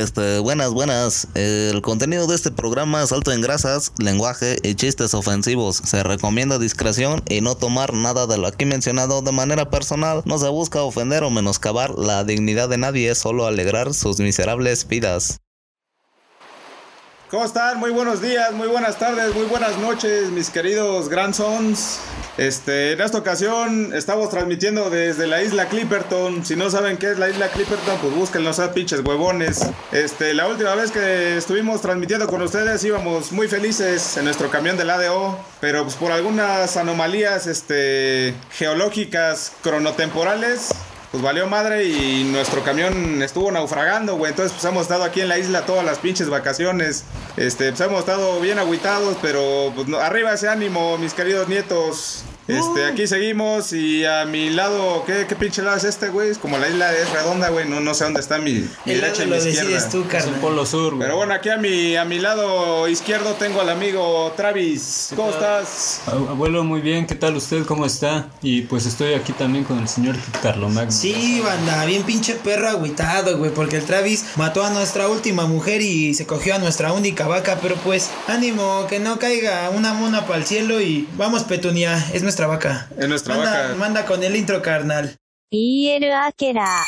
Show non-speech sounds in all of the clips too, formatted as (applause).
Este, buenas, buenas. El contenido de este programa es alto en grasas, lenguaje y chistes ofensivos. Se recomienda discreción y no tomar nada de lo aquí mencionado de manera personal. No se busca ofender o menoscabar la dignidad de nadie, solo alegrar sus miserables vidas. ¿Cómo están? Muy buenos días, muy buenas tardes, muy buenas noches, mis queridos grandsons. Este, en esta ocasión estamos transmitiendo desde la isla Clipperton. Si no saben qué es la isla Clipperton, pues búsquenlo, a pinches huevones. Este, la última vez que estuvimos transmitiendo con ustedes íbamos muy felices en nuestro camión del ADO, pero pues por algunas anomalías este, geológicas cronotemporales pues valió madre y nuestro camión estuvo naufragando, güey. Entonces, pues hemos estado aquí en la isla todas las pinches vacaciones. Este, pues hemos estado bien agüitados, pero pues, arriba ese ánimo, mis queridos nietos. Este, aquí seguimos y a mi lado, ¿qué, qué pinche lado es este, güey? Es como la isla es redonda, güey, no, no sé dónde está mi, mi derecha y mi izquierda. Tú, es un polo sur, güey. Pero bueno, aquí a mi, a mi lado izquierdo tengo al amigo Travis. ¿Cómo estás? Abuelo, muy bien, ¿qué tal usted? ¿Cómo está? Y pues estoy aquí también con el señor Carlos Magno. Sí, banda, bien pinche perro agüitado, güey, porque el Travis mató a nuestra última mujer y se cogió a nuestra única vaca, pero pues, ánimo, que no caiga una mona para el cielo y vamos, Petunia, es nuestra vaca. Es nuestra manda, vaca. Manda con el intro, carnal. EL Akera.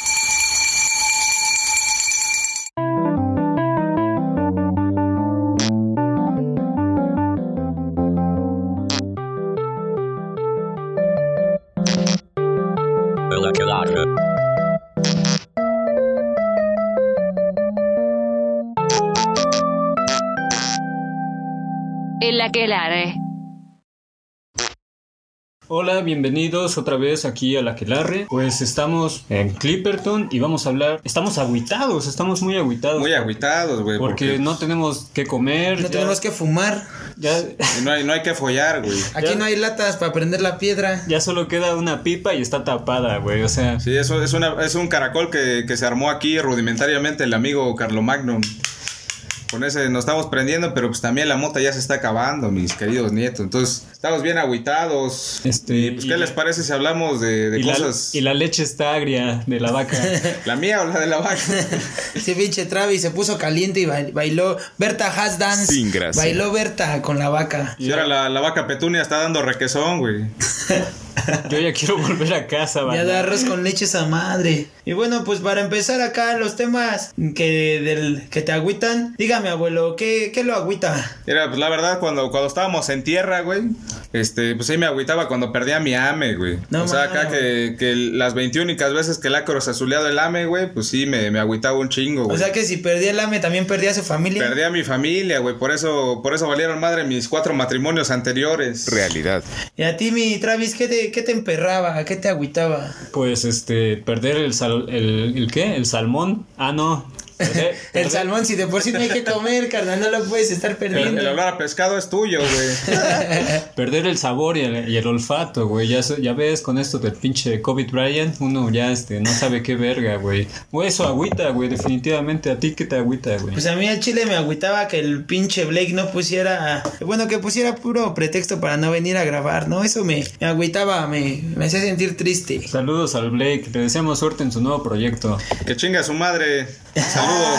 El Aquelarre. El Aquelarre. Hola, bienvenidos otra vez aquí a la Quelarre. Pues estamos en Clipperton y vamos a hablar. Estamos agüitados, estamos muy agüitados. Muy agüitados, güey. Porque, no tenemos que comer. No ya- tenemos que fumar. Ya, y no, hay, no hay que follar, güey. (laughs) Aquí Ya- no hay latas para prender la piedra. ya solo queda una pipa y está tapada, güey. O sea, Sí, eso es, una, es un caracol que, que se armó aquí rudimentariamente el amigo Carlomagno. Con ese nos estamos prendiendo, pero pues también la mota ya se está acabando, mis queridos nietos. Entonces, estamos bien agüitados. Este, y pues, y ¿qué la- les parece si hablamos de, de y, la, cosas? y la leche está agria de la vaca. (laughs) ¿La mía o la de la vaca? (laughs) Ese pinche Travis se puso caliente y bail- bailó. Berta Has Dance. Sin gracia. Bailó Berta con la vaca. y ahora la, la vaca petunia está dando requesón, güey. (laughs) Yo ya quiero volver a casa, Ya banda. da arroz con leche esa madre. Y bueno, pues para empezar acá los temas que del que te agüitan, dígame abuelo, ¿qué, qué lo agüita? Mira, pues la verdad, cuando, cuando estábamos en tierra, güey, este, pues sí me agüitaba cuando perdía mi ame, güey. No o sea, acá que, que las 21 únicas veces que el acro se azuleado el ame, güey, pues sí me, me agüitaba un chingo, O güey. sea que si perdía el AME también perdía a su familia. Perdí a mi familia, güey, por eso, por eso valieron madre mis cuatro matrimonios anteriores. Realidad. Y a ti, mi Travis, ¿qué te, qué te emperraba? ¿Qué te agüitaba? Pues este, perder el sal, el, el qué? El salmón. Ah, no. (laughs) El salmón, si de por sí no hay que comer, carnal, no lo puedes estar El, perdiendo. el olor a pescado es tuyo, güey. (laughs) Perder el sabor y el, y el olfato, güey. Ya, ves con esto del pinche COVID Bryant, uno ya este, no sabe qué verga, güey. Eso agüita, güey, definitivamente. ¿A ti qué te agüita, güey? Pues a mí al chile me agüitaba que el pinche Blake no pusiera, bueno, que pusiera puro pretexto para no venir a grabar, ¿no? Eso me, me agüitaba, me, me hacía sentir triste. Saludos al Blake, le deseamos suerte en su nuevo proyecto. que chinga a su madre. Saludos.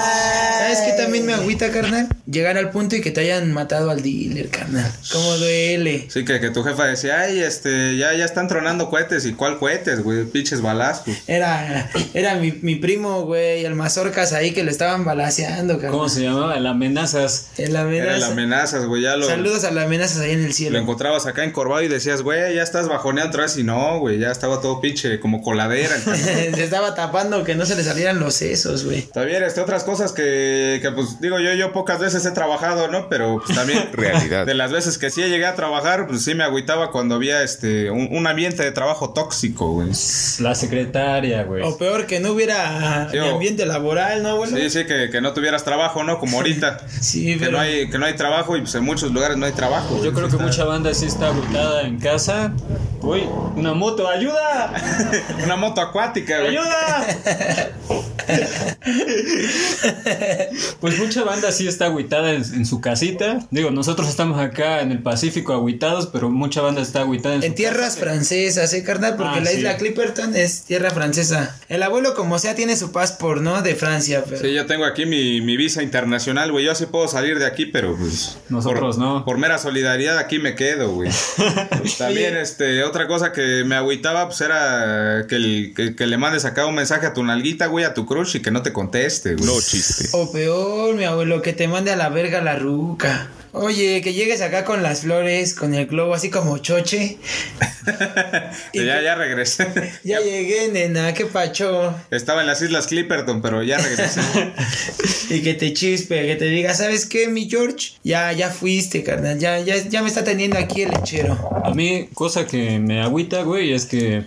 ¿Sabes qué también me agüita, carnal? Llegar al punto y que te hayan matado al dealer, carnal. Como duele. Sí, que, que tu jefa decía, ay, este, ya, ya están tronando cohetes. ¿Y cuál cohetes, güey? Pinches balazos. Era, era mi, mi primo, güey, el mazorcas ahí que lo estaban balaseando, carnal. ¿Cómo se llamaba? El amenazas. El Era amenazas, güey. Ya lo, Saludos a las amenazas ahí en el lo cielo. encontrabas acá encorvado y decías, güey, ya estás bajoneando vez. Y no, güey, ya estaba todo pinche como coladera. (laughs) se estaba tapando que no se le salieran los sesos, güey. También, este, otras cosas que, que, pues, digo, yo, yo pocas veces he trabajado, ¿no? Pero, pues, también... (laughs) Realidad. De las veces que sí llegué a trabajar, pues, sí me agüitaba cuando había, este, un, un ambiente de trabajo tóxico, güey. La secretaria, güey. O peor que no hubiera Sí, ambiente laboral, ¿no, abuelo? Sí, sí, que, que no tuvieras trabajo, ¿no? Como ahorita. (laughs) Sí, que, pero- no hay, que no hay trabajo y, pues, en muchos lugares no hay trabajo. Yo güey. creo Sí que está- mucha banda sí está agüitada en casa. Uy, una moto, ayuda. (laughs) Una moto acuática, güey. ¡Ayuda! (laughs) Pues mucha banda sí está agüitada en, en su casita. Digo, nosotros estamos acá en el Pacífico agüitados, pero mucha banda está agüitada en, En su tierras francesas, ¿eh, carnal? Porque Ah, la sí. isla Clipperton es tierra francesa. El abuelo, como sea, tiene su passport, ¿no? De Francia, pero... Sí, yo tengo aquí mi, mi visa internacional, güey. Yo sí puedo salir de aquí, pero pues. Nosotros por, no. Por mera solidaridad aquí me quedo, güey. (laughs) También, este, otra cosa que me agüitaba, pues era que, el- que, que le mandes acá un mensaje a tu nalguita, güey, a tu crush y que no te conteste, güey. No chiste. O peor, mi abuelo, que te mande a la verga la ruca. Oye, que llegues acá con las flores, con el globo, así como choche. (laughs) Que ya, ya regresé. (laughs) Ya llegué, nena, qué pacho. Estaba en las Islas Clipperton, pero ya regresé. (laughs) Y que te chispe, que te diga, ¿sabes qué, mi George? Ya, ya fuiste, carnal. Ya, ya, ya me está teniendo aquí el lechero. A mí, cosa que me agüita, güey, es que,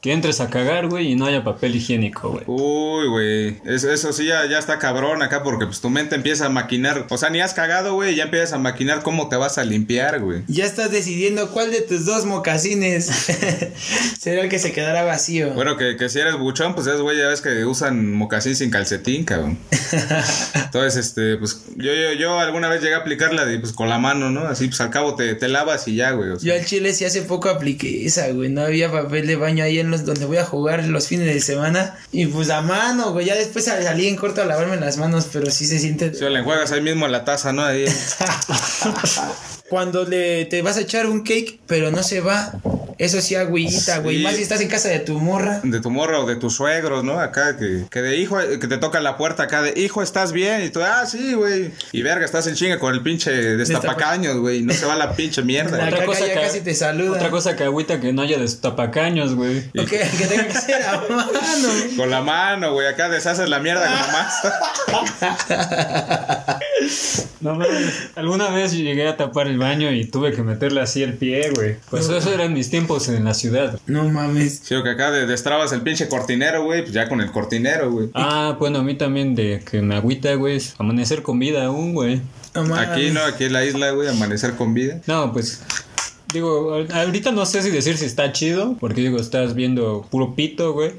que entres a cagar, güey, y no haya papel higiénico, güey. Uy, güey. Eso, eso sí ya, ya está cabrón acá porque pues tu mente empieza a maquinar. O sea, ni has cagado, güey, y ya empiezas a maquinar cómo te vas a limpiar, güey. Ya estás decidiendo cuál de tus dos mocasines (laughs) será el que se quedará vacío. Bueno, que, que si eres buchón, pues es güey, ya ves que usan mocasín sin calcetín, cabrón. (laughs) Entonces, este, pues yo, yo, yo alguna vez llegué a aplicarla de, pues con la mano, ¿no? Así, pues al cabo te, te lavas y ya, güey. o sea. Yo al chile sí hace poco apliqué esa, güey. No había papel de baño ahí en los donde voy a jugar los fines de semana. Y pues a mano, güey. Ya después salí en corto a lavarme las manos, pero sí se siente. Sí, le enjuagas ahí mismo en la taza, ¿no? Ahí. (laughs) Cuando le te vas a echar un cake, pero no se va. Eso sí agüita, güey. Sí. Más si estás en casa de tu morra. De tu morra o de tus suegros, ¿no? Acá, que, que de hijo, que te toca la puerta acá de hijo, ¿estás bien? Y tú, ah, sí, güey. Y verga, estás en chinga con el pinche destapacaños, güey. y No se va la pinche mierda. La güey. caca ya casi te saluda. Otra cosa que agüita que no haya destapacaños, güey. O que, que tenga que ser a mano. Con la mano, güey. Acá deshaces la mierda con la masa. (laughs) (laughs) No mames. Alguna vez llegué a tapar el baño y tuve que meterle así el pie, güey. Pues eso eran mis tiempos en la ciudad. No mames. Sí, o que acá de- destrabas el pinche cortinero, güey. Pues ya con el cortinero, güey. Ah, bueno, a mí también de que me agüita, güey, amanecer con vida aún, güey. No mames. Aquí, ¿no? Aquí en la isla, güey. Amanecer con vida. No, pues. Digo, ahor- ahorita no sé si decir si está chido, porque digo, estás viendo puro pito, güey.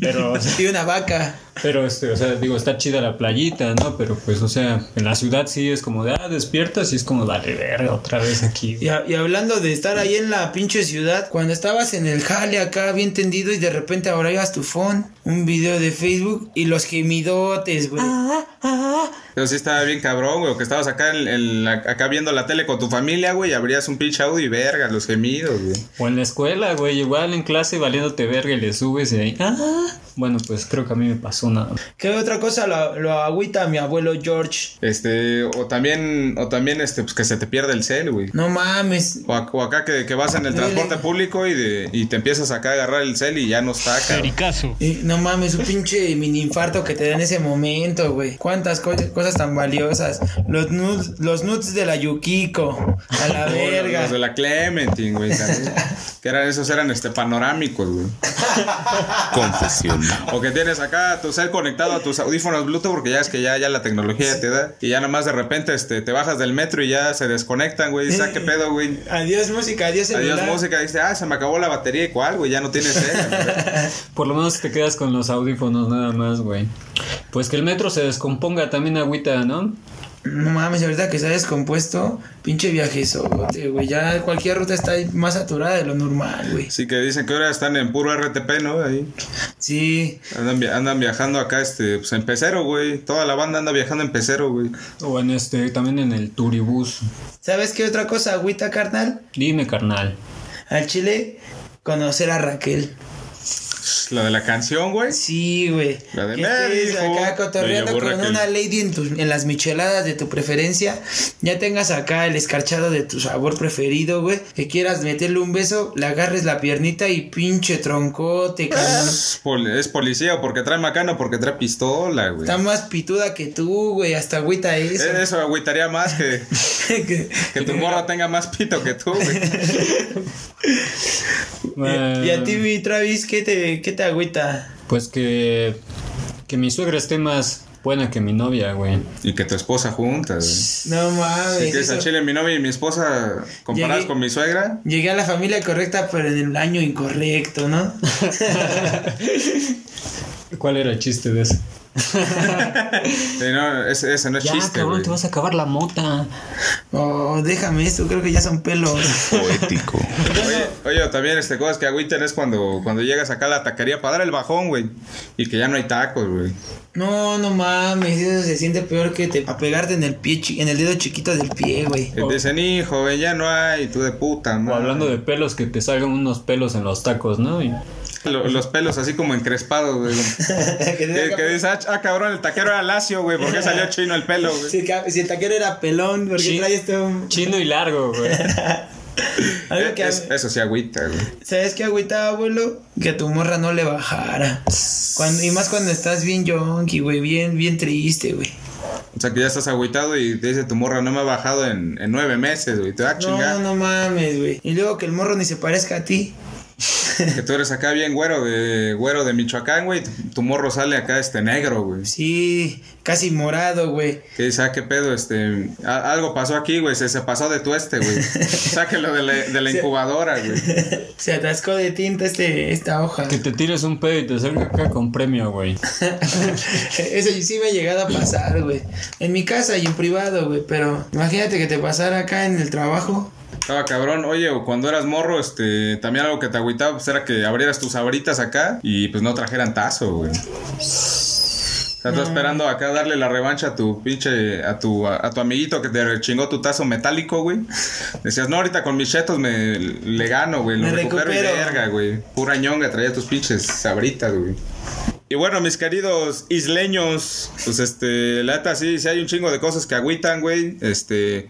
Pero, o sea, Y una vaca. pero este, o sea, digo, está chida la playita, ¿no? Pero pues, o sea, en la ciudad sí es como de, ah, despiertas y es como, dale, verga, otra vez aquí. Y, a- y hablando de estar ahí en la pinche ciudad, cuando estabas en el jale acá bien tendido y de repente ahora ibas tu phone, un video de Facebook y los gemidotes, güey. Pero sí estaba bien cabrón, güey. o Que estabas acá, en, en la- acá viendo la tele con tu familia, güey. Y abrías un pinche audio y verga, los gemidos, güey. O en la escuela, güey, igual en clase valiéndote verga y le subes y ahí, ah. Bueno, pues creo que a mí me pasó nada. ¿Qué otra cosa lo, lo agüita mi abuelo George? Este, o también, o también, este, pues que se te pierde el cel, güey. No mames. O, ac- o acá que, que vas en el transporte público y, de, y te empiezas acá a agarrar el cel y ya no está, cabrón. Y no mames, un pinche mini infarto que te da en ese momento, güey. Cuántas co- cosas tan valiosas. Los nudes, los nudes de la Yukiko. A la (laughs) verga. Los de la Clementine, güey. que eran, esos eran este panorámicos, güey. (laughs) Confesión. O que tienes acá tu cel conectado a tus audífonos Bluetooth, porque ya es que ya, ya la tecnología te da. Y ya nada más de repente este, te bajas del metro y ya se desconectan, güey. Dices, ah, qué pedo, güey. (laughs) Adiós música, adiós celular. Adiós música, dice, ah, se me acabó la batería y cuál, güey, ya no tienes cel. Por lo menos te quedas con los audífonos nada más, güey. Pues que el metro se descomponga también agüita, ¿no? No mames, ahorita que se ha descompuesto, pinche viajezote, güey. Ya cualquier ruta está más saturada de lo normal, güey. Así que dicen que ahora están en puro RTP, ¿no? Ahí. Sí. Andan, via- andan viajando acá, este, pues en pecero, güey. Toda la banda anda viajando en pecero, güey. O en este, también en el turibús. ¿Sabes qué otra cosa agüita, carnal? Dime, carnal. Al chile, conocer a Raquel. La de la canción, güey. Sí, güey. La de que acá cotorreando con una lady en, tus, en las micheladas de tu preferencia. Ya tengas acá el escarchado de tu sabor preferido, güey. Que quieras meterle un beso, le agarres la piernita y pinche troncote, carnal. Es pol- Es policía porque trae macano o porque trae pistola, güey. Está más pituda que tú, güey. Hasta agüita eso. Eh, Eso agüitaría más que, (laughs) Que- que tu morra tenga más pito que tú, güey. y, (laughs) y a ti, mi Travis, ¿qué te, qué te agüita? Pues que. Que mi suegra esté más buena que mi novia, güey. Y que tu esposa juntas, güey. No mames. Así que es al chile mi novia y mi esposa comparadas Llegué- con mi suegra. Llegué a la familia correcta, pero en el año incorrecto, ¿no? (laughs) ¿Cuál era el chiste de eso? Sí, no, ese, ese no es Ya, chiste, cabrón, te vas a acabar la mota. Oh, déjame esto, creo que ya son pelos. Poético. Oye, oye, también este, cosas que agüiten es cuando, cuando llegas acá a la taquería para dar el bajón, güey. Y que ya no hay tacos, güey. No, no mames, eso se siente peor que te apegarte en el pie, en el dedo chiquito del pie, güey. Te dicen, hijo, güey, ya no hay, tú de puta, O hablando de pelos, que te salgan unos pelos en los tacos, ¿no? Y- Lo- los pelos así como encrespados, güey. (laughs) Que que, dices, ah, ah, cabrón, el taquero era lacio, güey. ¿Por qué salió chino el pelo, güey? Si, si el taquero era pelón, porque Sí. trae esto. un- Chino y largo, güey. (laughs) Algo que Es- eso sí agüita, güey. ¿Sabes qué agüita, abuelo? Que tu morra no le bajara. Cuando, y más cuando estás bien yonky, güey, bien, bien triste, güey. O sea, que ya estás agüitado y te dice tu morra, no me ha bajado en, en nueve meses, güey. Te va a No, chingar. no mames, güey. Y luego que el morro ni se parezca a ti. (laughs) Que tú eres acá bien güero de güero de Michoacán, güey. Tu, tu morro sale acá este negro, güey. Sí, casi morado, güey. Que dice, ah, qué pedo, este. a- algo pasó aquí, güey. Se, se pasó de tueste, güey. (laughs) Sáquelo de la, de la incubadora, güey. (laughs) Se atascó de tinta este, esta hoja. Que te tires un pedo y te salga acá con premio, güey. Eso sí me ha llegado a pasar, güey. En mi casa y en privado, güey. Pero imagínate que te pasara acá en el trabajo. Estaba cabrón. Oye, o cuando eras morro, este. También algo que te agüitaba, pues era que abrieras tus abritas acá y pues no trajeran tazo, güey. O sea, tú esperando acá darle la revancha a tu pinche, a tu, a, a tu amiguito que te chingó tu tazo metálico, güey. (laughs) Decías, no, ahorita con mis chetos me le gano, güey. Lo Me recupero y recupero. verga, güey. Pura ñonga traía tus pinches sabritas, güey. Y bueno, mis queridos isleños, pues este, la neta sí, sí hay un chingo de cosas que agüitan, güey. Este,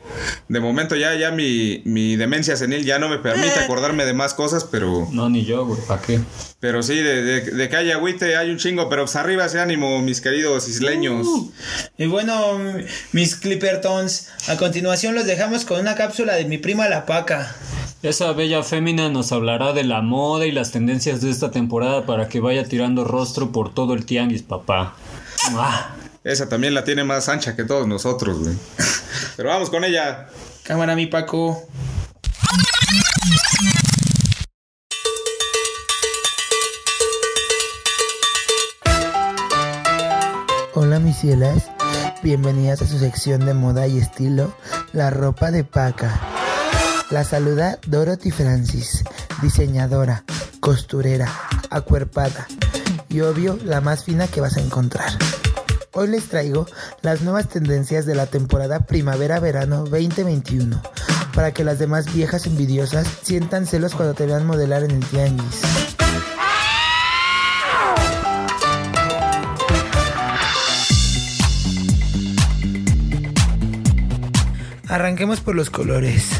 de momento ya, ya mi, mi demencia senil ya no me permite acordarme de más cosas, pero, No, ni yo, güey. ¿Para qué? pero sí, de, de, de que haya agüite hay un chingo, pero pues arriba ese ánimo, mis queridos isleños. Y bueno, mis Clippertons, a continuación los dejamos con una cápsula de mi prima la paca. Esa bella fémina nos hablará de la moda y las tendencias de esta temporada para que vaya tirando rostro por todo el tianguis, papá. Esa también la tiene más ancha que todos nosotros, güey. (laughs) Pero vamos con ella. Cámara, mi Paco. Hola mis cielas, bienvenidas a su sección de moda y estilo, la ropa de paca. La saluda Dorothy Francis, diseñadora, costurera, acuerpada y obvio la más fina que vas a encontrar. Hoy les traigo las nuevas tendencias de la temporada primavera-verano 2021 para que las demás viejas envidiosas sientan celos cuando te vean modelar en el tianguis. Arranquemos por los colores.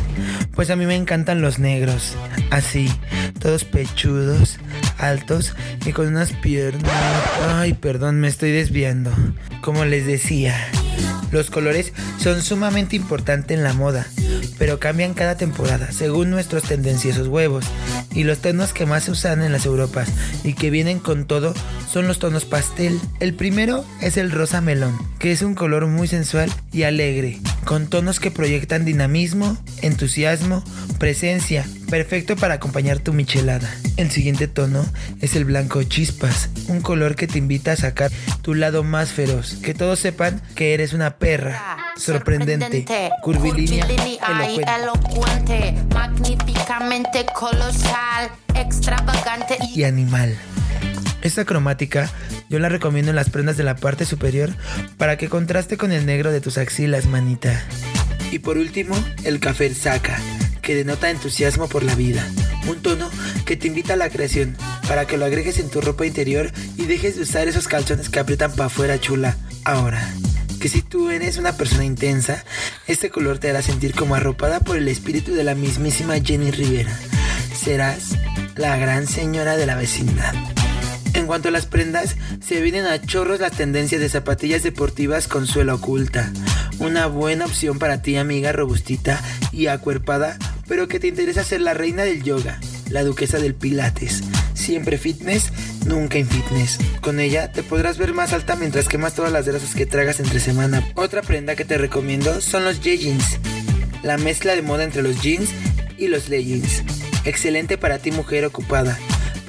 Pues a mí me encantan los negros. Así, todos pechudos, altos y con unas piernas. Ay, perdón, me estoy desviando. Como les decía, los colores son sumamente importantes en la moda, pero cambian cada temporada según nuestros tendenciosos huevos. Y los tonos que más se usan en las Europas y que vienen con todo son los tonos pastel. El primero es el rosa melón, que es un color muy sensual y alegre, con tonos que proyectan dinamismo, entusiasmo, presencia, perfecto para acompañar tu michelada. El siguiente tono es el blanco chispas, un color que te invita a sacar tu lado más feroz, que todos sepan que eres una perra, sorprendente, curvilínea, elocuente elocuente, magníficamente colosal, extravagante y animal. Esta cromática yo la recomiendo en las prendas de la parte superior para que contraste con el negro de tus axilas, manita. Y por último, el café saca, que denota entusiasmo por la vida. Un tono que te invita a la creación, para que lo agregues en tu ropa interior y dejes de usar esos calzones que aprietan para afuera chula. Ahora, que si tú eres una persona intensa, este color te hará sentir como arropada por el espíritu de la mismísima Jenny Rivera. Serás la gran señora de la vecindad. En cuanto a las prendas, se vienen a chorros las tendencias de zapatillas deportivas con suela oculta. Una buena opción para ti, amiga robustita y acuerpada, pero que te interesa ser la reina del yoga, la duquesa del pilates. Siempre fitness, nunca in fitness. Con ella te podrás ver más alta mientras quemas todas las grasas que tragas entre semana. Otra prenda que te recomiendo son los jeans. La mezcla de moda entre los jeans y los leggings. Excelente para ti mujer ocupada.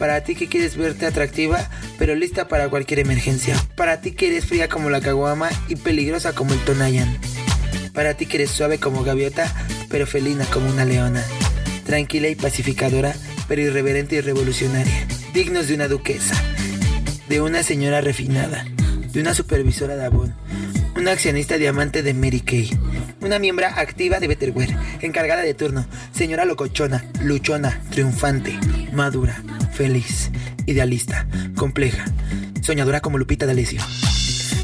Para ti que quieres verte atractiva, pero lista para cualquier emergencia. Para ti que eres fría como la caguama y peligrosa como el Tonayan. Para ti que eres suave como gaviota, pero felina como una leona. Tranquila y pacificadora, pero irreverente y revolucionaria. Dignos de una duquesa, de una señora refinada, de una supervisora de Avon, una accionista diamante de Mary Kay, una miembro activa de Betterware, encargada de turno, señora locochona, luchona, triunfante, madura, feliz, idealista, compleja, soñadora como Lupita D'Alessio.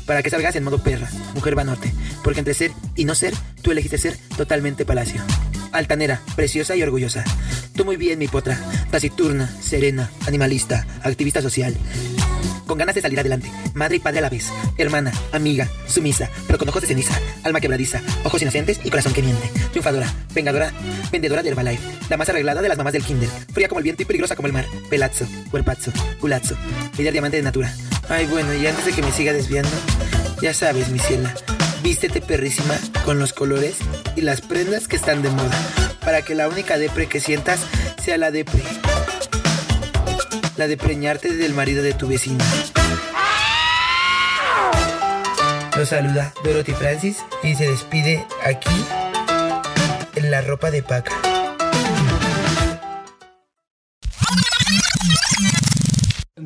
Para que salgas en modo perra, mujer va norte, porque entre ser y no ser, tú elegiste ser totalmente palacio. Altanera, preciosa y orgullosa. Tú muy bien, mi potra. Taciturna, serena, animalista, activista social. Con ganas de salir adelante. Madre y padre a la vez. Hermana, amiga, sumisa, pero con ojos de ceniza. Alma quebradiza, ojos inocentes y corazón que miente. Triunfadora, vengadora, vendedora de Herbalife. La más arreglada de las mamás del kinder. Fría como el viento y peligrosa como el mar. Pelazzo, cuerpazo, culazzo. Líder diamante de natura. Ay, bueno, y antes de que me siga desviando, ya sabes, mi ciela. Vístete perrísima con los colores y las prendas que están de moda. Para que la única depre que sientas sea la depre. La de preñarte del marido de tu vecina. Los saluda Dorothy Francis y se despide aquí en la ropa de paca.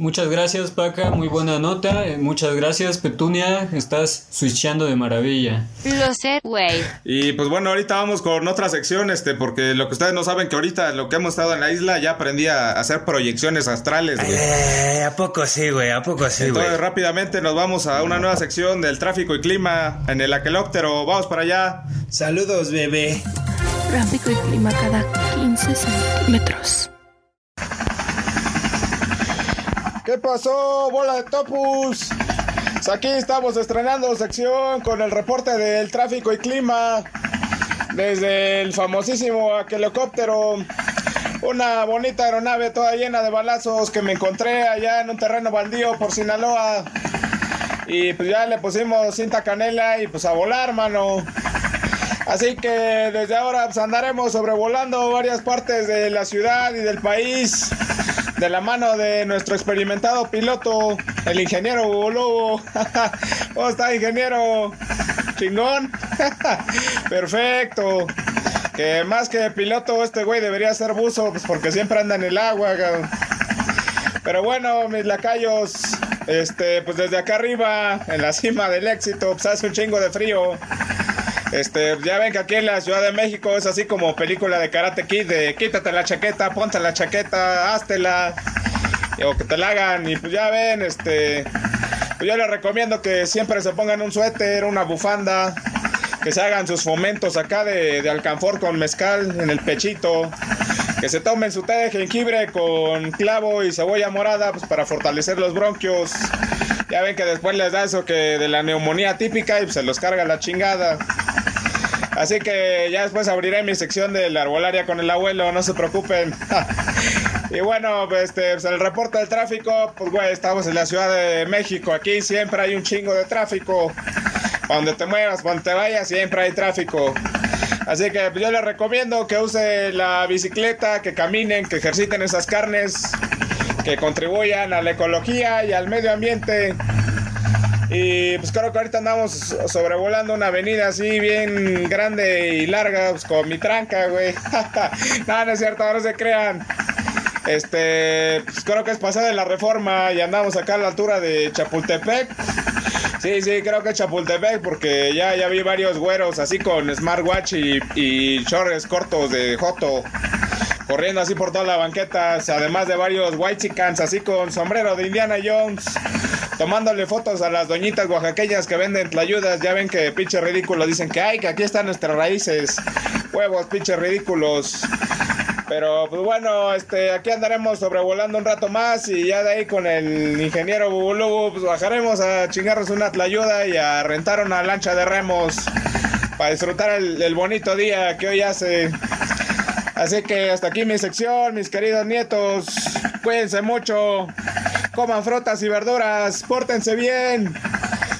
Muchas gracias, Paca. Muy buena nota. Eh, Muchas gracias, Petunia. Estás switchando de maravilla. Lo sé, güey. Y pues bueno, ahorita vamos con otra sección, este, porque lo que ustedes no saben que ahorita lo que hemos estado en la isla ya aprendí a hacer proyecciones astrales, güey. Eh, ¿A poco sí, güey? ¿A poco sí, güey? Entonces rápidamente nos vamos a una nueva sección del tráfico y clima en el aquelóptero. Vamos para allá. Saludos, bebé. Tráfico y clima cada 15 centímetros. ¿Qué pasó, bola de topus? Aquí estamos estrenando sección con el reporte del tráfico y clima desde el famosísimo aquelocóptero. Una bonita aeronave toda llena de balazos que me encontré allá en un terreno baldío por Sinaloa. Y pues ya le pusimos cinta canela y pues a volar, mano. Así que desde ahora pues andaremos sobrevolando varias partes de la ciudad y del país de la mano de nuestro experimentado piloto, el ingeniero Lobo. (laughs) ¿Cómo está, ingeniero? Chingón. (laughs) Perfecto. Que más que piloto, este güey debería ser buzo, pues porque siempre anda en el agua. Pero bueno, mis lacayos, este, pues desde acá arriba, en la cima del éxito, pues hace un chingo de frío. Este, ya ven que aquí en la Ciudad de México es así como película de Karate Kid, de quítate la chaqueta, ponte la chaqueta, háztela, o que te la hagan, y pues ya ven, este, pues yo les recomiendo que siempre se pongan un suéter, una bufanda, que se hagan sus fomentos acá de, alcanfor con mezcal en el pechito, que se tomen su té de jengibre con clavo y cebolla morada, pues para fortalecer los bronquios. Ya ven que después les da eso que de la neumonía típica y se los carga la chingada. Así que ya después abriré mi sección de la arbolaria con el abuelo, no se preocupen. (laughs) y bueno, pues, este, pues, el reporte del tráfico, pues güey, estamos en la Ciudad de México, aquí siempre hay un chingo de tráfico. Donde te muevas, donde te vayas, siempre hay tráfico. Así que pues, yo les recomiendo que use la bicicleta, que caminen, que ejerciten esas carnes, que contribuyan a la ecología y al medio ambiente. Y pues creo que ahorita andamos sobrevolando una avenida así bien grande y larga, pues con mi tranca, güey. (laughs) no, no es cierto, no se crean. Este, pues creo que es pasada de la reforma y andamos acá a la altura de Chapultepec. Sí, sí, creo que Chapultepec porque ya, ya vi varios güeros así con smartwatch y, y shorts cortos de Joto. Corriendo así por toda la banqueta, además de varios white chickens así con sombrero de Indiana Jones tomándole fotos a las doñitas oaxaqueñas que venden tlayudas. Ya ven que pinche ridículos dicen que ay, que aquí están nuestras raíces. Huevos, pinches ridículos. Pero pues bueno, este, aquí andaremos sobrevolando un rato más y ya de ahí con el ingeniero Bubulubu pues bajaremos a chingarnos una tlayuda y a rentar una lancha de remos para disfrutar el bonito día que hoy hace. Así que hasta aquí mi sección, mis queridos nietos. Cuídense mucho. Coman frutas y verduras. Pórtense bien.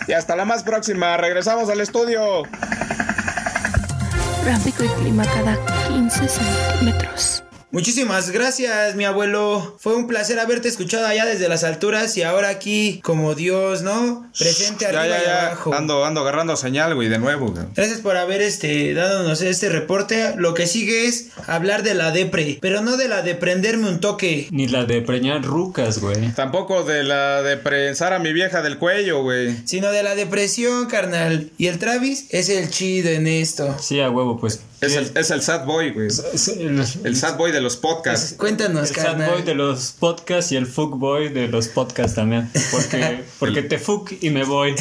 Y hasta la más próxima. Regresamos al estudio. Tráfico y clima cada 15 centímetros. Muchísimas gracias, mi abuelo. Fue un placer haberte escuchado allá desde las alturas y ahora aquí como Dios, ¿no? Presente Ya, arriba ya, y ya. abajo. Ando, ando agarrando señal, güey, de nuevo, güey. Gracias por haber este dándonos este reporte. Lo que sigue es hablar de la depre, pero no de la de prenderme un toque. Ni la de preñar rucas, güey. Tampoco de la de prensar a mi vieja del cuello, güey. Sino de la depresión, carnal. Y el Travis es el chido en esto. Sí, a huevo, pues. Es el, es el sad boy, güey. Es el, El sad boy de los podcasts. Cuéntanos, el sad carnal. boy de los podcasts y el fuck boy de los podcasts también. Porque, (laughs) porque te fuck y me voy.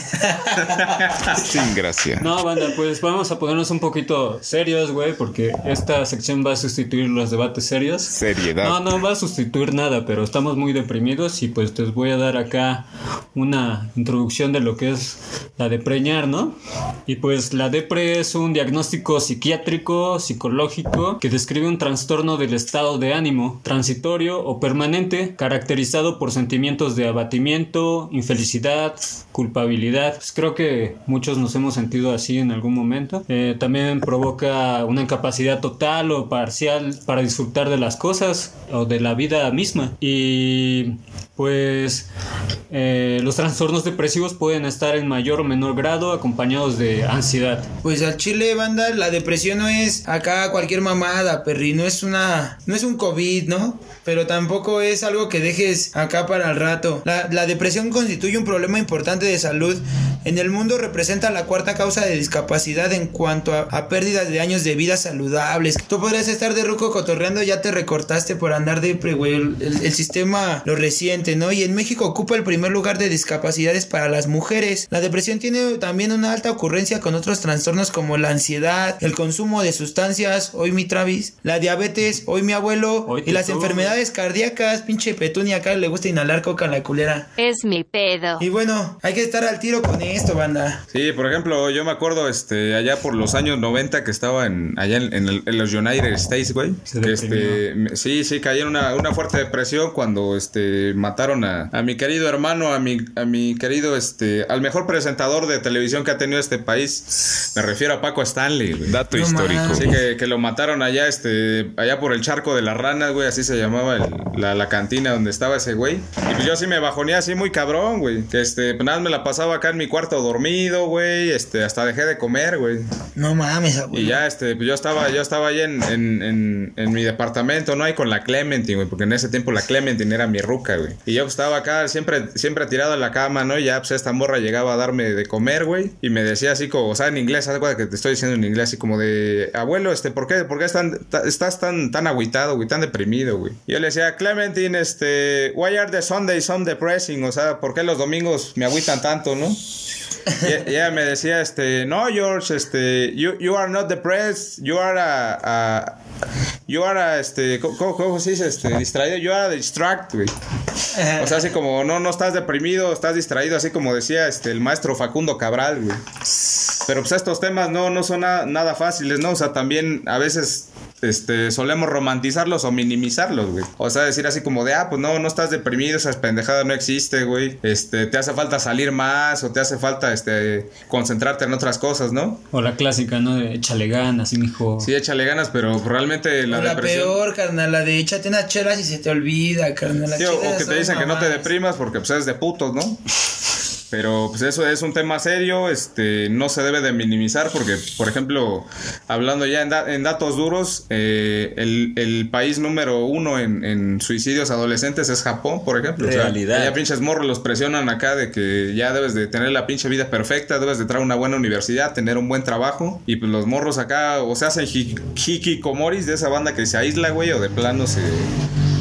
(laughs) Sin gracia. No, banda, pues vamos a ponernos un poquito serios, güey, porque esta sección va a sustituir los debates serios. Seriedad. No, no va a sustituir nada, pero estamos muy deprimidos y pues les voy a dar acá una introducción de lo que es la de preñar, ¿no? Y pues la depre es un diagnóstico psiquiátrico, psicológico, que describe un trastorno del estado de ánimo, transitorio o permanente, caracterizado por sentimientos de abatimiento, infelicidad, culpabilidad. Pues creo que muchos nos hemos sentido así en algún momento. Eh, también provoca una incapacidad total o parcial para disfrutar de las cosas o de la vida misma. Y pues eh, los trastornos depresivos pueden estar en mayor o menor grado acompañados de ansiedad. Pues al chile, banda, la depresión no es acá cualquier mamada, perri. No es una. No es un COVID, ¿no? Pero tampoco es algo que dejes acá para el rato. La, la depresión constituye un problema importante de salud. En el mundo representa la cuarta causa de discapacidad en cuanto a, a pérdidas de años de vida saludables. Tú podrías estar de ruco cotorreando, ya te recortaste por andar de güey. El, el- el sistema lo resiente, ¿no? Y en México ocupa el primer lugar de discapacidades para las mujeres. La depresión tiene también una alta ocurrencia con otros trastornos como la ansiedad, el consumo de sustancias, hoy mi Travis, la diabetes, hoy mi abuelo, Hoy y las tú. enfermedades cardíacas, pinche petunia acá le gusta inhalar coca a la culera. Es mi pedo. Y bueno, hay que estar al tiro con esto, banda. Sí, por ejemplo, yo me acuerdo este allá por los años 90 que estaba en allá en, en el- en los United States, güey. Este, sí, sí, caí en una, una fuerte depresión cuando este mataron a, a mi querido hermano, a mi, a mi querido, este, al mejor presentador de televisión que ha tenido este país. Me refiero a Paco Stanley, güey. Dato No histórico. mames. Sí, que, que lo mataron allá, este, allá por el charco de las ranas, güey, así se llamaba el- la, la cantina donde estaba ese güey. Y pues yo así me bajoneé así muy cabrón, güey. Que este, pues nada más me la pasaba acá en mi cuarto dormido, güey. Este, hasta dejé de comer, güey. No mames, abuelo. Y ya, este, pues yo estaba, yo estaba ahí en, en, en, en mi departamento, ¿no? Ahí con la Clementine, güey, porque en ese tiempo la Clementine era mi ruca, güey. Y yo pues, estaba acá siempre, siempre tirado en la cama, ¿no? Y ya, pues esta morra llegaba a darme de comer, güey. Y me decía así como, o sea, en inglés, cuenta que te estoy diciendo en inglés, así como de, abuelo, este, ¿por qué, por qué están- estás tan, tan agüitado, güey, tan deprimido, güey? Yo le decía, Clementine, este, why are the Sundays so depressing? O sea, ¿por qué los domingos me agüitan tanto, no? Y ella me decía, este, no, George, este, you, you are not depressed, you are a, you are a, este, ¿cómo, se dice, este, distraído, you are a distract, güey. O sea, así como, no, no estás deprimido, estás distraído, así como decía, este, el maestro Facundo Cabral, güey. Pero pues estos temas no, no son na- nada fáciles, ¿no? O sea, también a veces este, solemos romantizarlos o minimizarlos, güey. O sea, decir así como de, ah, pues no, no estás deprimido, esa pendejada no existe, güey. Este, te hace falta salir más o te hace falta, este, concentrarte en otras cosas, ¿no? O la clásica, ¿no? De échale ganas, mijo. Sí, échale ganas, pero realmente la O la depresión... peor, carnal, la de échate unas chelas y se te olvida, carnal. Sí, o, o que te dicen que no te deprimas porque pues es de putos, ¿no? (laughs) Pero pues eso es un tema serio, este, no se debe de minimizar porque, por ejemplo, hablando ya en, da- en datos duros, eh, el, el país número uno en, en suicidios adolescentes es Japón, por ejemplo. O sea, Realidad. allá pinches morros los presionan acá de que ya debes de tener la pinche vida perfecta, debes de a una buena universidad, tener un buen trabajo y pues los morros acá o se hacen hi- hikikomoris de esa banda que se aísla, güey, o de plano se...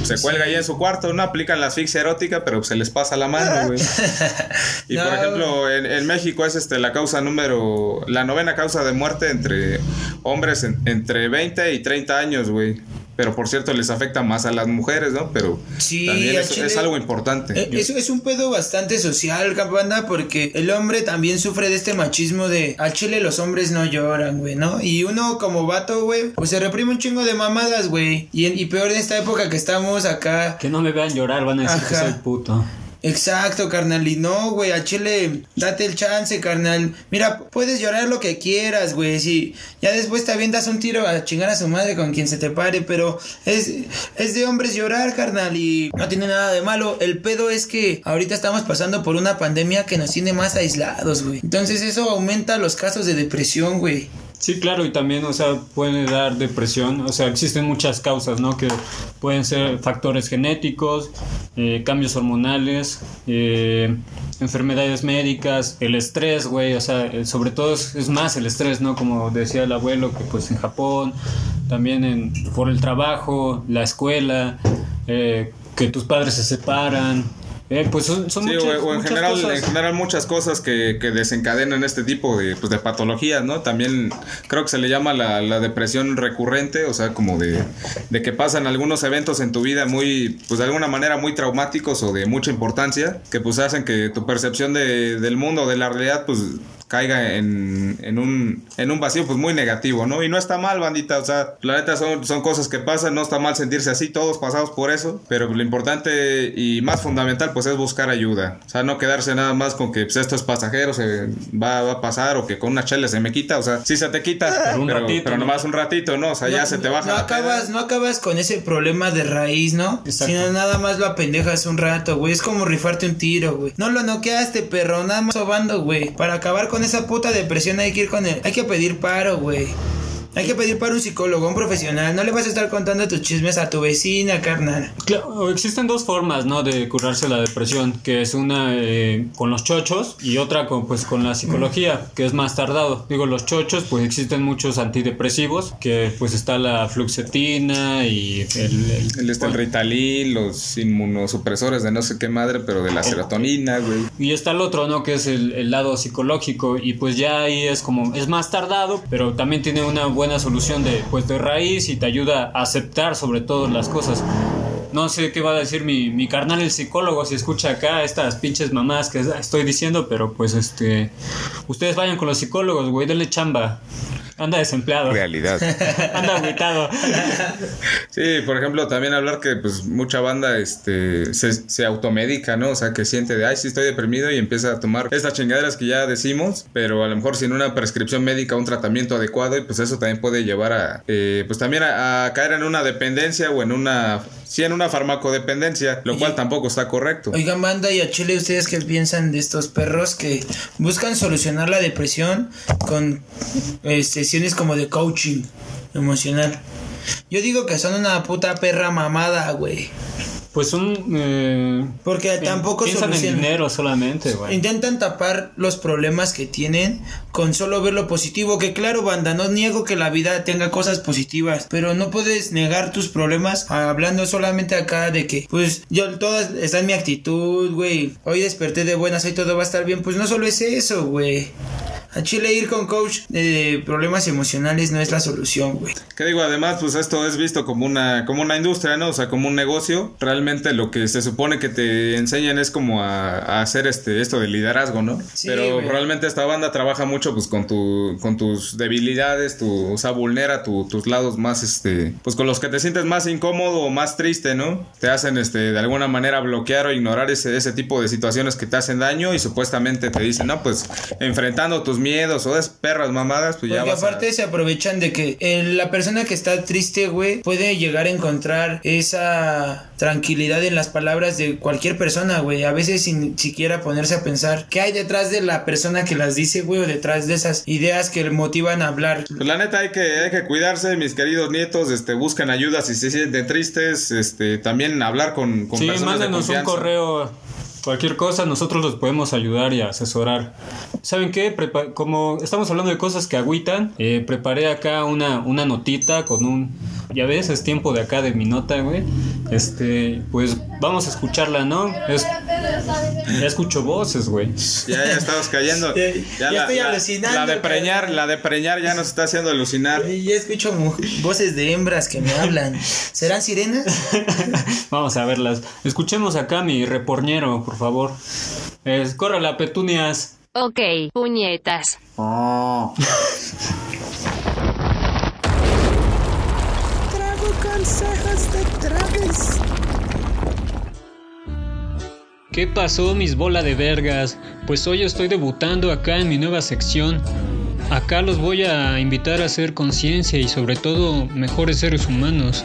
Se cuelga ahí en su cuarto, no aplican la asfixia erótica, pero se les pasa la mano, güey. (laughs) Y por ejemplo, en, en México es este la causa número, la novena causa de muerte entre hombres en- entre 20 y 30 años, güey. Pero por cierto, les afecta más a las mujeres, ¿no? Pero Sí, también es, chile- es algo importante. Eh, Eso es un pedo bastante social, banda, porque el hombre también sufre de este machismo de al chile los hombres no lloran, güey, ¿no? Y uno como vato, güey, pues se reprime un chingo de mamadas, güey. Y, en- y peor en esta época que estamos acá. Que no me vean llorar, van a decir que soy puto. Exacto, carnal. Y no, güey, a Chile, date el chance, carnal. Mira, puedes llorar lo que quieras, güey. Si ya después te avientas un tiro a chingar a su madre con quien se te pare, pero es, es de hombres llorar, carnal. Y no tiene nada de malo. El pedo es que ahorita estamos pasando por una pandemia que nos tiene más aislados, güey. Entonces eso aumenta los casos de depresión, güey. Sí, claro, y también, o sea, puede dar depresión, o sea, existen muchas causas, ¿no? Que pueden ser factores genéticos, eh, cambios hormonales, eh, enfermedades médicas, el estrés, güey, o sea, eh, sobre todo es, más el estrés, ¿no? Como decía el abuelo, que pues en Japón, también en, por el trabajo, la escuela, eh, que tus padres se separan, eh, pues son, son Sí, muchas, o, o en muchas general, cosas. en general muchas cosas que, que desencadenan este tipo de, pues, de patologías, ¿no? También creo que se le llama la, la depresión recurrente, o sea, como de, de que pasan algunos eventos en tu vida muy, pues de alguna manera muy traumáticos o de mucha importancia, que pues hacen que tu percepción de, del mundo, de la realidad, pues caiga en, en, un, en un vacío pues muy negativo, ¿no? Y no está mal, bandita, o sea, la neta son, son cosas que pasan, no está mal sentirse así, todos pasamos por eso, pero lo importante y más fundamental pues es buscar ayuda, o sea, no quedarse nada más con que pues esto es pasajero, se va, va a pasar o que con una chela se me quita, o sea, sí se te quita, Pero un pero, ratito, pero ¿no? nomás un ratito, ¿no? O sea, ya No- se te baja No acabas, no acabas con ese problema de raíz, ¿no? Exacto. Sino nada más lo apendejas un rato, güey. Es como rifarte un tiro, güey. No lo noqueaste, perro, nada más sobando, güey. Para acabar con esa puta depresión hay que ir con él. Hay que pedir paro, güey. Hay que pedir para un psicólogo, un profesional. No le vas a estar contando tus chismes a tu vecina, carnal. Claro, existen dos formas, ¿no? De curarse la depresión, que es una eh, con los chochos y otra con, pues, con la psicología, que es más tardado. Digo, los chochos, pues existen muchos antidepresivos, que pues está la fluoxetina y el... el- El, este, el Ritalin, los inmunosupresores de no sé qué madre, pero de la serotonina, güey. Y está el otro, ¿no? Que es el, el lado psicológico. Y pues ya ahí es como, es más tardado, pero también tiene una buena solución de, pues, de raíz y te ayuda a aceptar sobre todo las cosas. No sé qué va a decir mi, mi carnal el psicólogo si escucha acá estas pinches mamás que estoy diciendo, pero pues este... Ustedes vayan con los psicólogos, güey, denle chamba. Anda desempleado. Realidad. (laughs) Anda agüitado. (laughs) Sí, por ejemplo, también hablar que pues mucha banda este se, se automedica, ¿no? O sea, que siente de, ay, sí estoy deprimido y empieza a tomar estas chingaderas que ya decimos, pero a lo mejor sin una prescripción médica, un tratamiento adecuado y pues eso también puede llevar a, eh, pues también a, a caer en una dependencia o en una, sí, en una farmacodependencia, lo cual tampoco está correcto. Oigan, banda, y a Chile, ¿ustedes qué piensan de estos perros que buscan solucionar la depresión con eh, sesiones como de coaching emocional? Yo digo que son una puta perra mamada, güey. Pues un... eh, Porque tampoco piensan en dinero solamente, güey. Intentan tapar los problemas que tienen con solo ver lo positivo. Que claro, banda, no niego que la vida tenga cosas positivas, pero no puedes negar tus problemas hablando solamente acá de que, pues, yo todo está en mi actitud, güey. Hoy desperté de buenas, hoy todo va a estar bien. Pues no solo es eso, güey. A Chile ir con coach de problemas emocionales no es la solución, güey. Que digo, además, pues esto es visto como una, como una industria, ¿no? O sea, como un negocio. Realmente lo que se supone que te enseñan es como a, a hacer este, esto de liderazgo, ¿no? Sí, Pero realmente esta banda trabaja mucho pues con tu, con tus debilidades, tu, o sea, vulnera tu- tus lados más, este, pues con los que te sientes más incómodo o más triste, ¿no? Te hacen, este, de alguna manera bloquear o ignorar ese, ese tipo de situaciones que te hacen daño y supuestamente te dicen, no, pues enfrentando tus miedos o es perras mamadas, pues ya Porque vas a- aparte se aprovechan de que eh, la persona que está triste, güey, puede llegar a encontrar esa tranquilidad en las palabras de cualquier persona, güey. A veces sin siquiera ponerse a pensar qué hay detrás de la persona que las dice, güey, o detrás de esas ideas que le motivan a hablar. Pues la neta hay que, hay que cuidarse, mis queridos nietos, este, busquen ayuda si se sienten tristes, este, también hablar con, con Sí, personas de mándenos un confianza. correo. Cualquier cosa, nosotros los podemos ayudar y asesorar. ¿Saben qué? Como estamos hablando de cosas que agüitan, eh, preparé acá una, una notita con un... Ya ves, es tiempo de acá de mi nota, güey. Este, pues vamos a escucharla, ¿no? Ya escucho voces, güey. Ya, ya estamos cayendo. (laughs) Ya- ya estoy alucinando, La de preñar, la de preñar ya nos está haciendo alucinar. Y ya escucho voces de hembras que me hablan. ¿Serán sirenas? (laughs) Vamos a verlas. Escuchemos acá mi reporñero, por favor. Es, córrela, petunias. Ok, puñetas. ¿Qué pasó mis bola de vergas? Pues hoy estoy debutando acá en mi nueva sección. Acá los voy a invitar a hacer conciencia y sobre todo mejores seres humanos.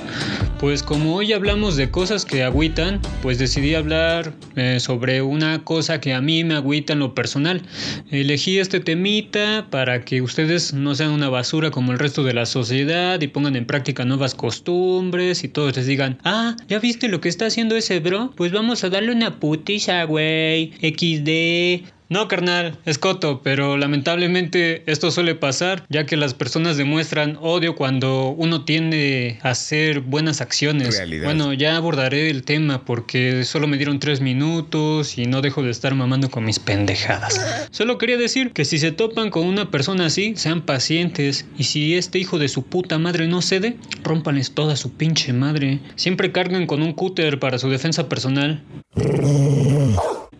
Pues como hoy hablamos de cosas que agüitan, pues decidí hablar eh, sobre una cosa que a mí me agüita en lo personal. Elegí este temita para que ustedes no sean una basura como el resto de la sociedad y pongan en práctica nuevas costumbres y todos les digan, ah, ¿ya viste lo que está haciendo ese bro? Pues vamos a darle una putiza, güey. XD. No, carnal, es coto, pero lamentablemente esto suele pasar, ya que las personas demuestran odio cuando uno tiende a hacer buenas acciones. Realidad. Bueno, ya abordaré el tema porque solo me dieron tres minutos y no dejo de estar mamando con mis pendejadas. Solo quería decir que si se topan con una persona así, sean pacientes y si este hijo de su puta madre no cede, rómpanles toda su pinche madre. Siempre carguen con un cúter para su defensa personal.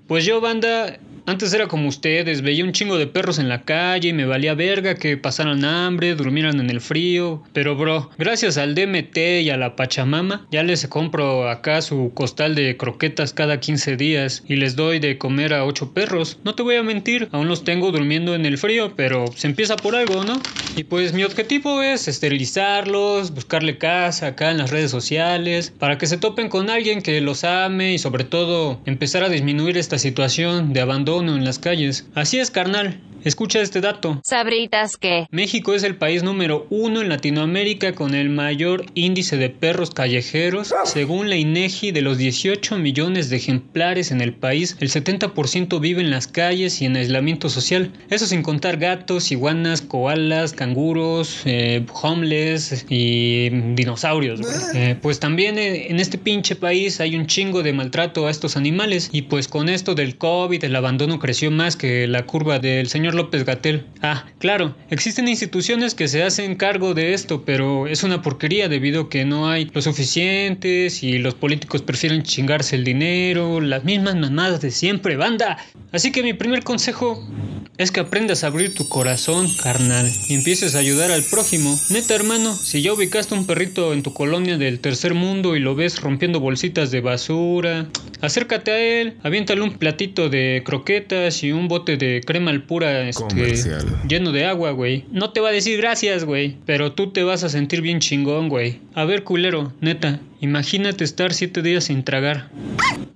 Pues yo, banda, antes era como ustedes, veía un chingo de perros en la calle y me valía verga que pasaran hambre, durmieran en el frío. Pero bro, gracias al DMT y a la Pachamama, ya les compro acá su costal de croquetas cada 15 días y les doy de comer a 8 perros. No te voy a mentir, aún los tengo durmiendo en el frío, pero se empieza por algo, ¿no? Y pues mi objetivo es esterilizarlos, buscarle casa acá en las redes sociales, para que se topen con alguien que los ame y sobre todo empezar a disminuir esta situación de abandono en las calles. Así es, carnal. Escucha este dato. Sabritas que. México es el país número uno en Latinoamérica con el mayor índice de perros callejeros. Según la INEGI, de los 18 millones de ejemplares en el país, el 70% vive en las calles y en aislamiento social. Eso sin contar gatos, iguanas, koalas, canguros, eh, homeless y dinosaurios. güey. Eh, pues también eh, en este pinche país hay un chingo de maltrato a estos animales y pues con esto del COVID el abandono creció más que la curva del señor López Gatel. Ah, claro, existen instituciones que se hacen cargo de esto, pero es una porquería debido a que no hay lo suficientes y los políticos prefieren chingarse el dinero, las mismas mamadas de siempre, banda. Así que mi primer consejo es que aprendas a abrir tu corazón, carnal, y empieces a ayudar al prójimo. Neta, hermano, si ya ubicaste un perrito en tu colonia del tercer mundo y lo ves rompiendo bolsitas de basura, acércate a él, aviéntale un platito de croquetas y un bote de crema al pura este, lleno de agua, güey. No te va a decir gracias, güey, pero tú te vas a sentir bien chingón, güey. A ver, culero, neta, imagínate estar siete días sin tragar.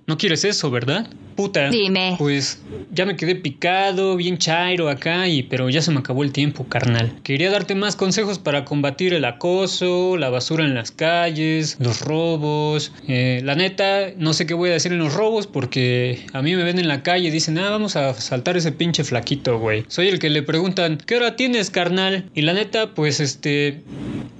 No quieres eso, ¿verdad? Puta. Dime. Pues ya me quedé picado, bien chairo acá, y pero ya se me acabó el tiempo, carnal. Quería darte más consejos para combatir el acoso, la basura en las calles, los robos. Eh, la neta, no sé qué voy a decir en los robos porque a mí me ven en la calle y dicen, ah, vamos a saltar ese pinche flaquito, güey. Soy el que le preguntan, ¿qué hora tienes, carnal? Y la neta, pues este,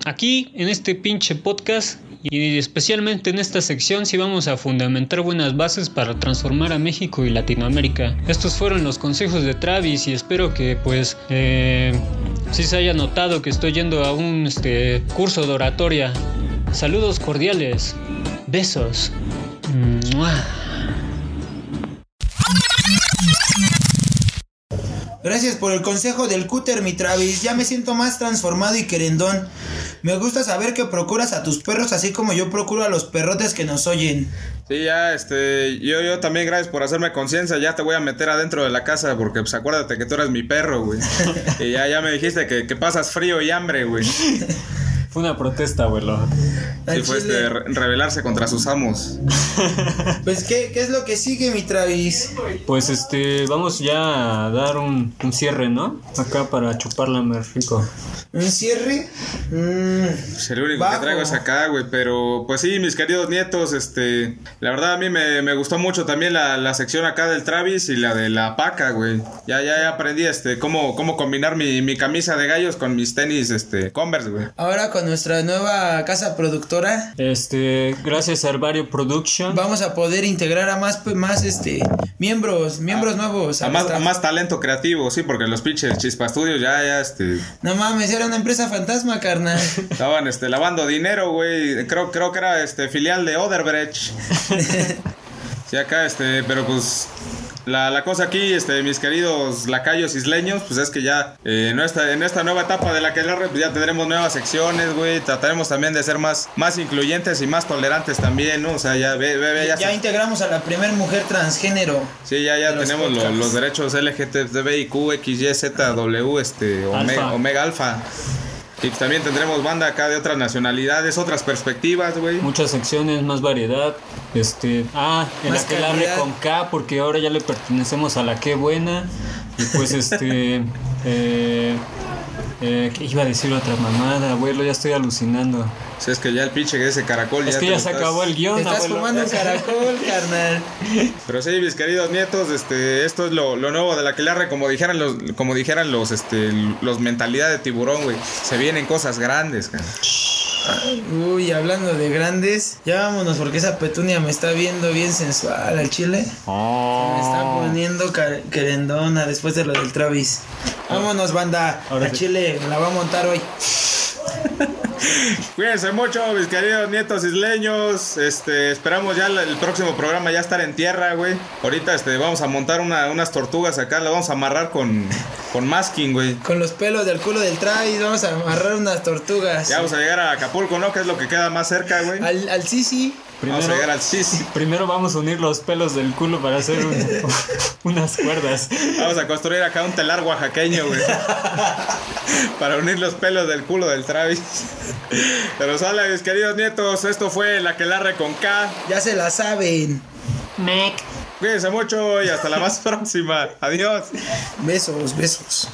aquí en este pinche podcast y especialmente en esta sección sí vamos a fundamentar buenas bases para transformar a México y Latinoamérica. Estos fueron los consejos de Travis y espero que pues eh, sí se haya notado que estoy yendo a un este, curso de oratoria. Saludos cordiales. Besos. ¡Mua! Gracias por el consejo del cúter, mi Travis. Ya me siento más transformado y querendón. Me gusta saber que procuras a tus perros así como yo procuro a los perrotes que nos oyen. Sí, ya, este, yo, yo también gracias por hacerme conciencia, ya te voy a meter adentro de la casa porque pues acuérdate que tú eres mi perro, güey. (laughs) y ya, ya me dijiste que, que pasas frío y hambre, güey. Fue una protesta, abuelo. Al fue chile. este, re- rebelarse contra sus amos. (laughs) Pues, ¿qué, ¿qué es lo que sigue, mi Travis? Pues este, vamos ya a dar un, un cierre, ¿no? Acá para chuparla más rico. ¿Un cierre? Mm, Pues el único Bajo. que traigo es acá, güey. Pero pues sí, mis queridos nietos, este. La verdad a mí me, me gustó mucho también la, la sección acá del Travis y la de la paca, güey. Ya, ya, ya aprendí este cómo, cómo combinar mi, mi camisa de gallos con mis tenis, este, Converse, güey. ahora con nuestra nueva casa productora Este, gracias a Herbario Production. vamos a poder integrar a más, más este, miembros, miembros nuevos. A más, a más talento creativo, sí, porque los pinches Chispa Studios ya, ya, este. No mames, era una empresa fantasma, carnal. (laughs) Estaban este, lavando dinero, güey. Creo, creo que era este filial de Oderbrecht. (laughs) Sí, acá, este, pero pues. La, la cosa aquí, este, mis queridos lacayos isleños, pues es que ya eh, en, esta, en esta nueva etapa de la que pues ya tendremos nuevas secciones, güey. Trataremos también de ser más, más incluyentes y más tolerantes también, ¿no? O sea, ya ve, ve, ve, Ya, ya, se- integramos a la primer mujer transgénero. Sí, ya, ya los tenemos lo- podcasts. los derechos LGTBIQ, XY, Z, W, este, Omega, Alfa. Omega Alfa. Y pues también tendremos banda acá de otras nacionalidades, otras perspectivas, güey. Muchas secciones, más variedad. Este, ah, el Más aquelarre calidad. con K, porque ahora ya le pertenecemos a la que buena. Y pues este, (laughs) eh, eh, ¿qué iba a decir otra mamada, abuelo, ya estoy alucinando. O sea, es que ya el pinche ese caracol Es que te ya lo se estás- acabó el Te guion, estás abuelo. fumando un caracol, (laughs) carnal. Pero sí, mis queridos nietos, este, esto es lo, lo nuevo de la Aquelarre, como dijeran los, como dijeran los, este, los mentalidad de tiburón, güey. Se vienen cosas grandes, cara. Uy, hablando de grandes, ya vámonos porque esa petunia me está viendo bien sensual al chile. Me está poniendo ca- querendona después de lo del Travis. Vámonos, banda. Ahora a sí. Chile me la va a montar hoy. (laughs) (laughs) Cuídense mucho, mis queridos nietos isleños. Este, esperamos ya el próximo programa ya estar en tierra, güey. Ahorita este, vamos a montar una- unas tortugas acá, las vamos a amarrar con, con masking, güey. Con los pelos del culo del Travis vamos a amarrar unas tortugas. Ya vamos a llegar a Acapulco, ¿no? Que es lo que queda más cerca, güey. Al, al Sisi. Vamos a llegar al Sisi. Primero vamos a unir los pelos del culo para hacer un- (laughs) unas cuerdas. Vamos a construir acá un telar oaxaqueño, güey. (laughs) Para unir los pelos del culo del Travis. Pero sale, mis queridos nietos. Esto fue la Aquelarre con K. Ya se la saben. Cuídense mucho y hasta la más (laughs) próxima. Adiós. Besos, besos.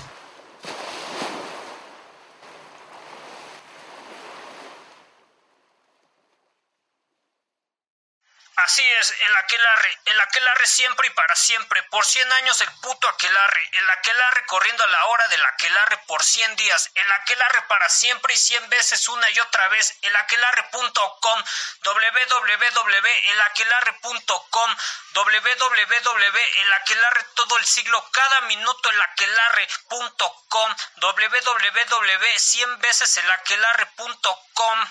Así es, el aquelarre, el aquelarre siempre y para siempre, por 100 años el puto aquelarre, el aquelarre corriendo a la hora del aquelarre por 100 días, el aquelarre para siempre y 100 veces una y otra vez, el aquelarre.com, www.elaquelarre.com, www.elaquelarre todo el siglo, cada minuto el aquelarre.com, www.100 veces el aquelarre.com.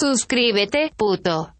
Suscríbete, puto.